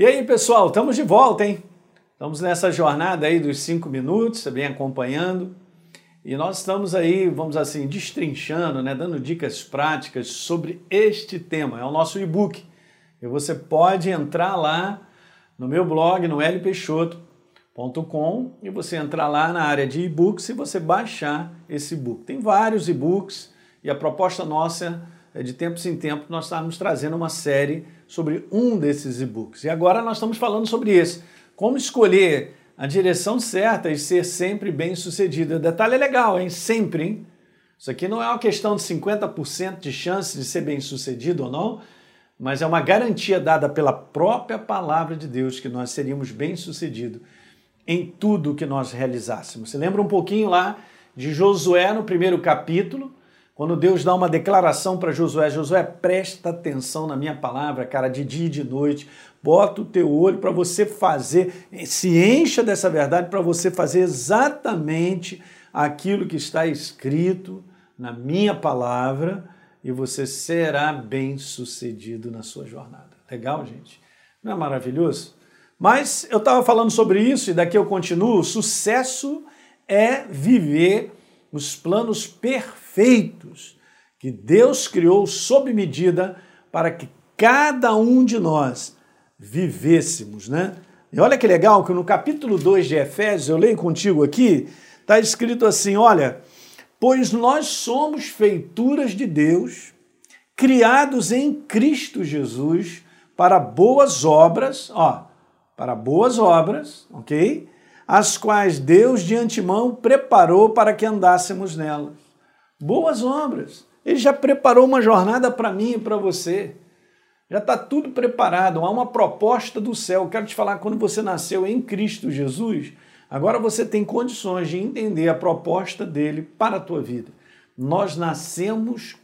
E aí, pessoal, estamos de volta, hein? Estamos nessa jornada aí dos cinco minutos, vem acompanhando. E nós estamos aí, vamos assim, destrinchando, né, dando dicas práticas sobre este tema. É o nosso e-book. E você pode entrar lá no meu blog, no lpeixoto.com, e você entrar lá na área de e-books e você baixar esse e-book. Tem vários e-books e a proposta nossa é de tempos em tempos nós estamos trazendo uma série sobre um desses e-books. E agora nós estamos falando sobre esse. Como escolher a direção certa e ser sempre bem sucedido. O detalhe é legal, hein? Sempre, hein? Isso aqui não é uma questão de 50% de chance de ser bem sucedido ou não, mas é uma garantia dada pela própria palavra de Deus que nós seríamos bem sucedidos em tudo que nós realizássemos. Você lembra um pouquinho lá de Josué no primeiro capítulo, quando Deus dá uma declaração para Josué, Josué, presta atenção na minha palavra, cara, de dia e de noite. Bota o teu olho para você fazer, se encha dessa verdade para você fazer exatamente aquilo que está escrito na minha palavra e você será bem sucedido na sua jornada. Legal, gente? Não é maravilhoso? Mas eu estava falando sobre isso e daqui eu continuo. Sucesso é viver os planos perfeitos que Deus criou sob medida para que cada um de nós vivêssemos, né? E olha que legal que no capítulo 2 de Efésios, eu leio contigo aqui, está escrito assim: olha, pois nós somos feituras de Deus, criados em Cristo Jesus para boas obras, ó, para boas obras, ok? As quais Deus de antemão preparou para que andássemos nelas. Boas obras. Ele já preparou uma jornada para mim e para você. Já está tudo preparado, há uma proposta do céu. Quero te falar, quando você nasceu em Cristo Jesus, agora você tem condições de entender a proposta dele para a tua vida. Nós nascemos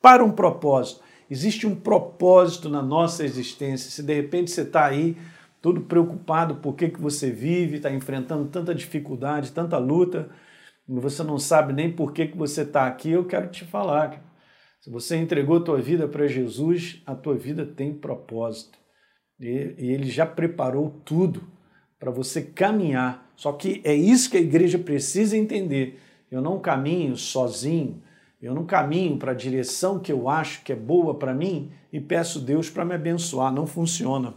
para um propósito. Existe um propósito na nossa existência. Se de repente você está aí todo preocupado por que, que você vive, está enfrentando tanta dificuldade, tanta luta, você não sabe nem por que, que você está aqui, eu quero te falar. Se você entregou a tua vida para Jesus, a tua vida tem propósito. E, e ele já preparou tudo para você caminhar. Só que é isso que a igreja precisa entender. Eu não caminho sozinho, eu não caminho para a direção que eu acho que é boa para mim e peço Deus para me abençoar. Não funciona.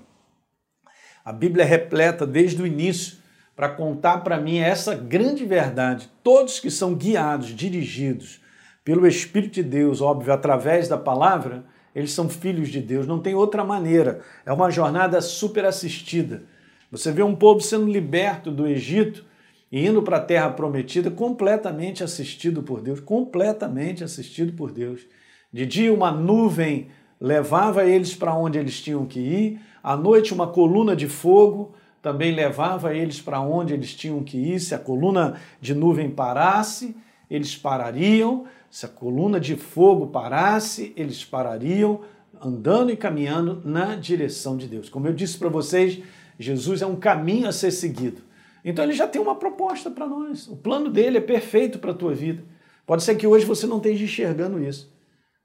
A Bíblia é repleta desde o início para contar para mim essa grande verdade. Todos que são guiados, dirigidos pelo Espírito de Deus, óbvio, através da palavra, eles são filhos de Deus, não tem outra maneira. É uma jornada super assistida. Você vê um povo sendo liberto do Egito e indo para a terra prometida completamente assistido por Deus, completamente assistido por Deus. De dia uma nuvem levava eles para onde eles tinham que ir, à noite, uma coluna de fogo também levava eles para onde eles tinham que ir. Se a coluna de nuvem parasse, eles parariam. Se a coluna de fogo parasse, eles parariam, andando e caminhando na direção de Deus. Como eu disse para vocês, Jesus é um caminho a ser seguido. Então ele já tem uma proposta para nós. O plano dele é perfeito para a tua vida. Pode ser que hoje você não esteja enxergando isso.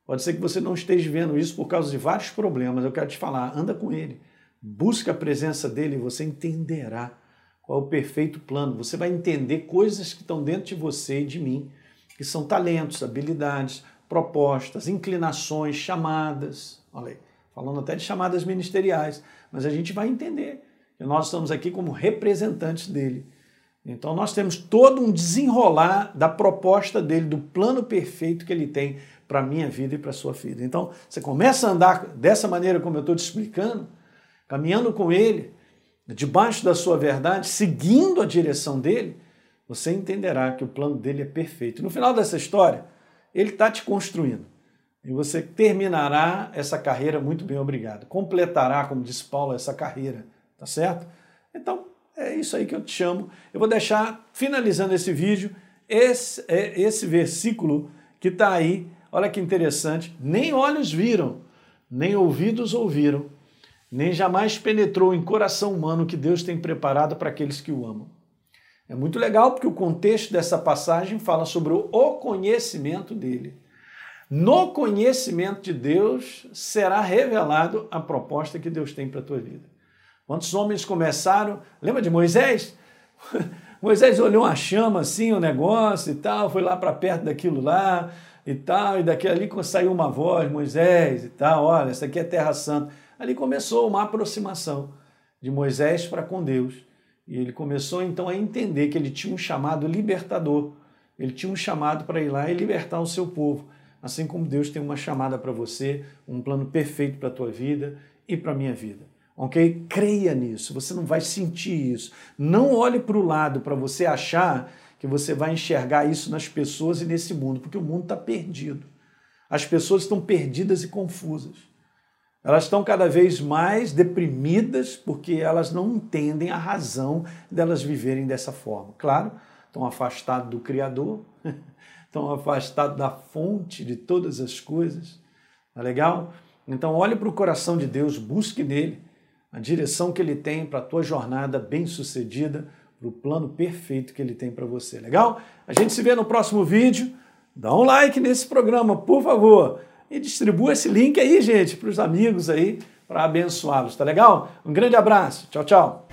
Pode ser que você não esteja vendo isso por causa de vários problemas. Eu quero te falar, anda com ele. Busca a presença dele e você entenderá qual é o perfeito plano. Você vai entender coisas que estão dentro de você e de mim, que são talentos, habilidades, propostas, inclinações, chamadas. Olha aí, falando até de chamadas ministeriais, mas a gente vai entender que nós estamos aqui como representantes dele. Então nós temos todo um desenrolar da proposta dele, do plano perfeito que ele tem para a minha vida e para a sua vida. Então você começa a andar dessa maneira como eu estou te explicando, caminhando com Ele, debaixo da sua verdade, seguindo a direção dele, você entenderá que o plano dele é perfeito. No final dessa história, ele está te construindo. E você terminará essa carreira muito bem, obrigado. Completará, como disse Paulo, essa carreira, tá certo? Então, é isso aí que eu te chamo. Eu vou deixar, finalizando esse vídeo, esse, é, esse versículo que está aí. Olha que interessante. Nem olhos viram, nem ouvidos ouviram, nem jamais penetrou em coração humano que Deus tem preparado para aqueles que o amam. É muito legal porque o contexto dessa passagem fala sobre o conhecimento dele. No conhecimento de Deus será revelado a proposta que Deus tem para a tua vida. Quantos homens começaram? Lembra de Moisés? Moisés olhou uma chama assim, o um negócio e tal, foi lá para perto daquilo lá e tal, e daqui ali saiu uma voz, Moisés e tal, olha, essa aqui é Terra Santa. Ali começou uma aproximação de Moisés para com Deus. E ele começou então a entender que ele tinha um chamado libertador. Ele tinha um chamado para ir lá e libertar o seu povo. Assim como Deus tem uma chamada para você, um plano perfeito para a tua vida e para a minha vida. Ok? Creia nisso, você não vai sentir isso. Não olhe para o lado para você achar que você vai enxergar isso nas pessoas e nesse mundo, porque o mundo está perdido. As pessoas estão perdidas e confusas. Elas estão cada vez mais deprimidas porque elas não entendem a razão delas viverem dessa forma. Claro, estão afastados do Criador, estão afastados da fonte de todas as coisas. Tá legal? Então, olhe para o coração de Deus, busque nele a direção que ele tem para a tua jornada bem-sucedida para o plano perfeito que ele tem para você. Legal? A gente se vê no próximo vídeo. Dá um like nesse programa, por favor. E distribua esse link aí, gente, para os amigos aí, para abençoá-los. Tá legal? Um grande abraço. Tchau, tchau.